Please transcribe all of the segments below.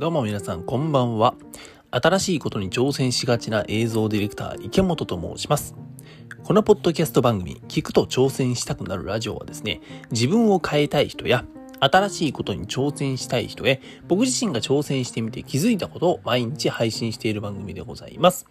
どうも皆さんこんばんは。新しいことに挑戦しがちな映像ディレクター池本と申します。このポッドキャスト番組、聞くと挑戦したくなるラジオはですね、自分を変えたい人や、新しいことに挑戦したい人へ、僕自身が挑戦してみて気づいたことを毎日配信している番組でございます。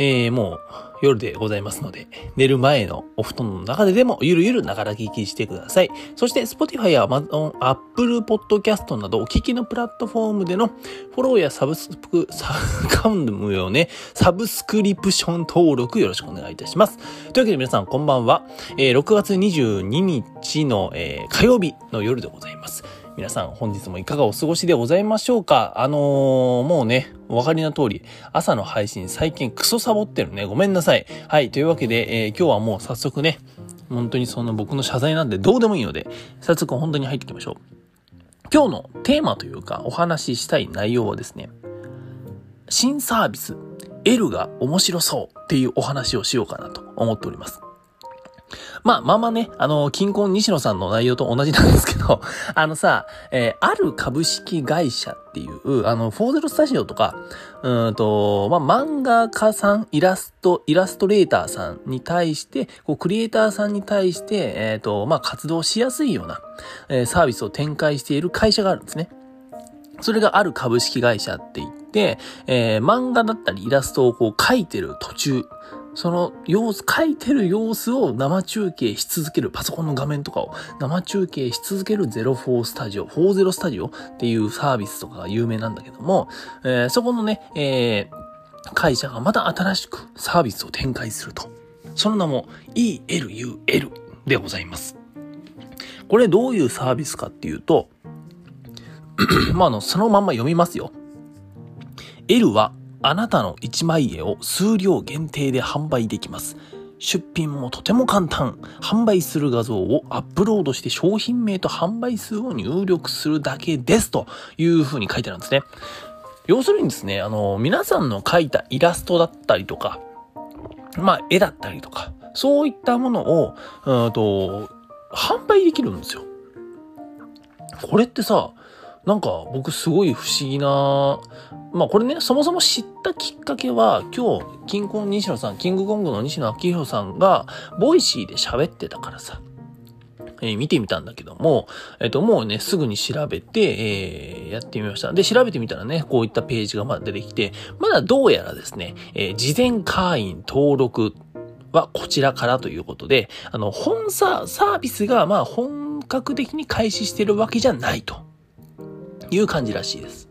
えー、もう夜でございますので、寝る前のお布団の中ででもゆるゆるながら聞きしてください。そして Spotify や Amazon、Apple Podcast などお聞きのプラットフォームでのフォローやサブスク、サカウンムよね、サブスクリプション登録よろしくお願いいたします。というわけで皆さんこんばんは。えー、6月22日の、えー、火曜日の夜でございます。皆さん本日もいかがお過ごしでございましょうか？あのー、もうね、お分かりの通り、朝の配信最近クソサボってるね。ごめんなさい。はい、というわけで、えー、今日はもう早速ね、本当にその僕の謝罪なんでどうでもいいので、早速本当に入っていきましょう。今日のテーマというかお話ししたい内容はですね、新サービス L が面白そうっていうお話をしようかなと思っております。まあ、まあまあね、あの、金婚西野さんの内容と同じなんですけど、あのさ、えー、ある株式会社っていう、あの、フォーゼロスタジオとか、うんと、まあ、漫画家さん、イラスト、イラストレーターさんに対して、こう、クリエイターさんに対して、えっ、ー、と、まあ、活動しやすいような、えー、サービスを展開している会社があるんですね。それがある株式会社って言って、えー、漫画だったりイラストをこう描いてる途中、その様子、書いてる様子を生中継し続ける、パソコンの画面とかを生中継し続ける04スタジオ、40スタジオっていうサービスとかが有名なんだけども、えー、そこのね、えー、会社がまた新しくサービスを展開すると。その名も ELUL でございます。これどういうサービスかっていうと、まあ、あの、そのまんま読みますよ。L はあなたの一枚絵を数量限定で販売できます。出品もとても簡単。販売する画像をアップロードして商品名と販売数を入力するだけです。という風に書いてあるんですね。要するにですね、あの、皆さんの描いたイラストだったりとか、まあ、絵だったりとか、そういったものを、うんと、販売できるんですよ。これってさ、なんか僕すごい不思議な、まあこれね、そもそも知ったきっかけは、今日、キンコン西野さん、キングコングの西野亮廣さんが、 Voicy で喋ってたからさ、えー、見てみたんだけども、えっ、ー、と、もうね、すぐに調べて、えー、やってみました。で、調べてみたらね、こういったページがまだ出てきて、まだどうやらですね、え事前会員登録はこちらからということで、あの、本サービスが、まあ、本格的に開始してるわけじゃないと。いう感じらしいです。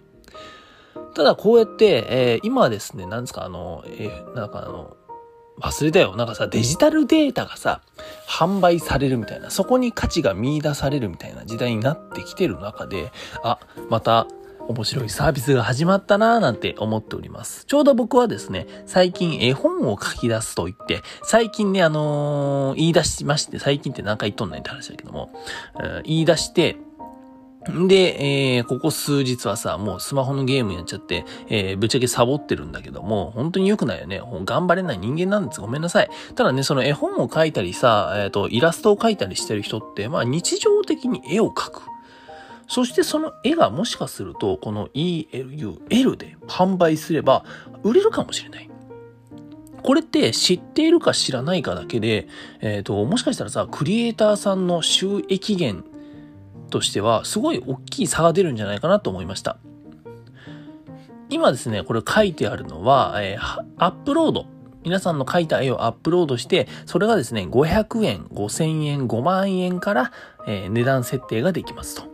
ただこうやって、えー、今はですね、なんですか、あの、えー、なんかあの、忘れたよ。なんかさ、デジタルデータがさ、販売されるみたいな、そこに価値が見出されるみたいな時代になってきてる中で、あ、また面白いサービスが始まったなぁなんて思っております。ちょうど僕はですね、最近絵本を書き出すと言って、最近ね、あのー、言い出しまして、最近って何回言っとんないって話だけども、えー、言い出して、で、えー、ここ数日はさ、もうスマホのゲームやっちゃって、えー、ぶっちゃけサボってるんだけども、本当に良くないよね。頑張れない人間なんです。ごめんなさい。ただね、その絵本を描いたりさ、えっ、ー、と、イラストを描いたりしてる人って、まあ日常的に絵を描く。そしてその絵がもしかすると、この ELUL で販売すれば、売れるかもしれない。これって知っているか知らないかだけで、えっ、ー、と、もしかしたらさ、クリエイターさんの収益源としては、すごい大きい差が出るんじゃないかなと思いました。今ですね、これ書いてあるのは、えー、アップロード。皆さんの描いた絵をアップロードして、それがですね、500円、5000円、5万円から、えー、値段設定ができますと。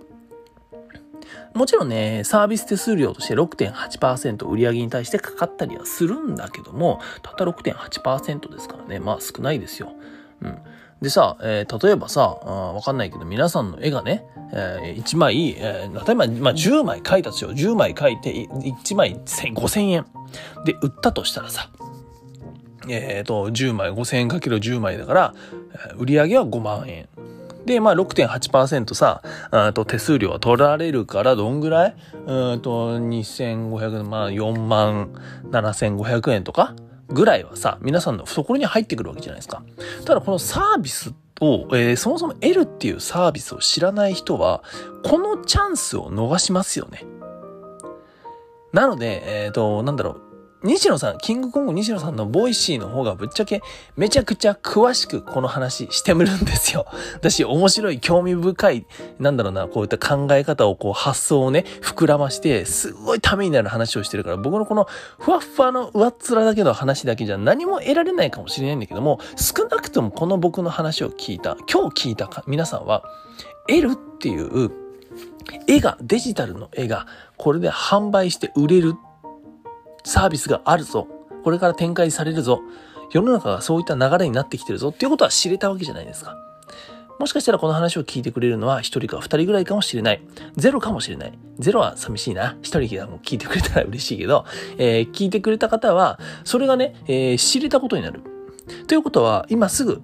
もちろんね、サービス手数料として6.8%売上に対してかかったりはするんだけども、たった6.8%ですからね、まあ少ないですよ。うん。でさ、えー、例えばさ、わかんないけど、皆さんの絵がね、えー、1枚、えー、例えば、まあ、10枚描いたとしよう。10枚描いて、1枚5000円。で、売ったとしたらさ、えっ、ー、と、10枚、5000円かける10枚だから、売り上げは5万円。で、まあ6.8%さ、あと手数料は取られるからどんぐらい？うんと、2500、まあ4万7500円とか？ぐらいはさ、皆さんの懐に入ってくるわけじゃないですか。ただこのサービスを、えー、そもそも得るっていうサービスを知らない人は、このチャンスを逃しますよね。なので、えっ、ー、と、なんだろう。西野さん、キングコング西野さんの Voicy の方がぶっちゃけめちゃくちゃ詳しくこの話してみるんですよ。私面白い興味深い、なんだろうな、こういった考え方をこう発想をね、膨らまして、すごいためになる話をしてるから、僕のこのふわっふわの上っ面だけの話だけじゃ何も得られないかもしれないんだけども、少なくともこの僕の話を聞いた、今日聞いた皆さんは、得るっていう絵が、デジタルの絵が、これで販売して売れるサービスがあるぞ。これから展開されるぞ。世の中がそういった流れになってきてるぞっていうことは知れたわけじゃないですか。もしかしたらこの話を聞いてくれるのは一人か二人ぐらいかもしれない。ゼロかもしれない。ゼロは寂しいな。一人も聞いてくれたら嬉しいけど、えー、聞いてくれた方は、それがね、えー、知れたことになる。ということは、今すぐ、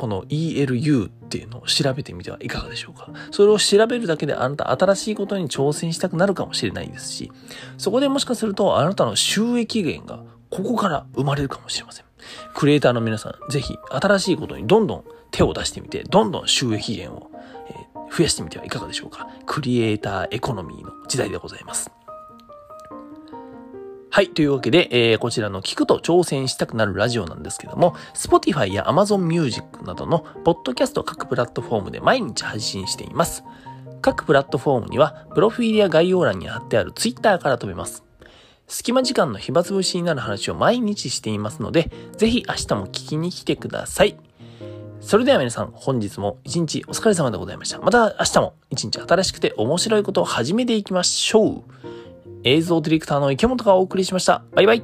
この ELU っていうのを調べてみてはいかがでしょうか。それを調べるだけであなた新しいことに挑戦したくなるかもしれないですし、そこでもしかするとあなたの収益源がここから生まれるかもしれません。クリエイターの皆さん、ぜひ新しいことにどんどん手を出してみて、どんどん収益源を増やしてみてはいかがでしょうか。クリエイターエコノミーの時代でございます。はい。というわけで、えー、こちらの聞くと挑戦したくなるラジオなんですけども、Spotify や Amazon Music などのポッドキャスト各プラットフォームで毎日配信しています。各プラットフォームには、プロフィールや概要欄に貼ってある Twitter から飛べます。隙間時間の暇つぶしになる話を毎日していますので、ぜひ明日も聞きに来てください。それでは皆さん、本日も一日お疲れ様でございました。また明日も一日新しくて面白いことを始めていきましょう。映像ディレクターの池本がお送りしました。バイバイ。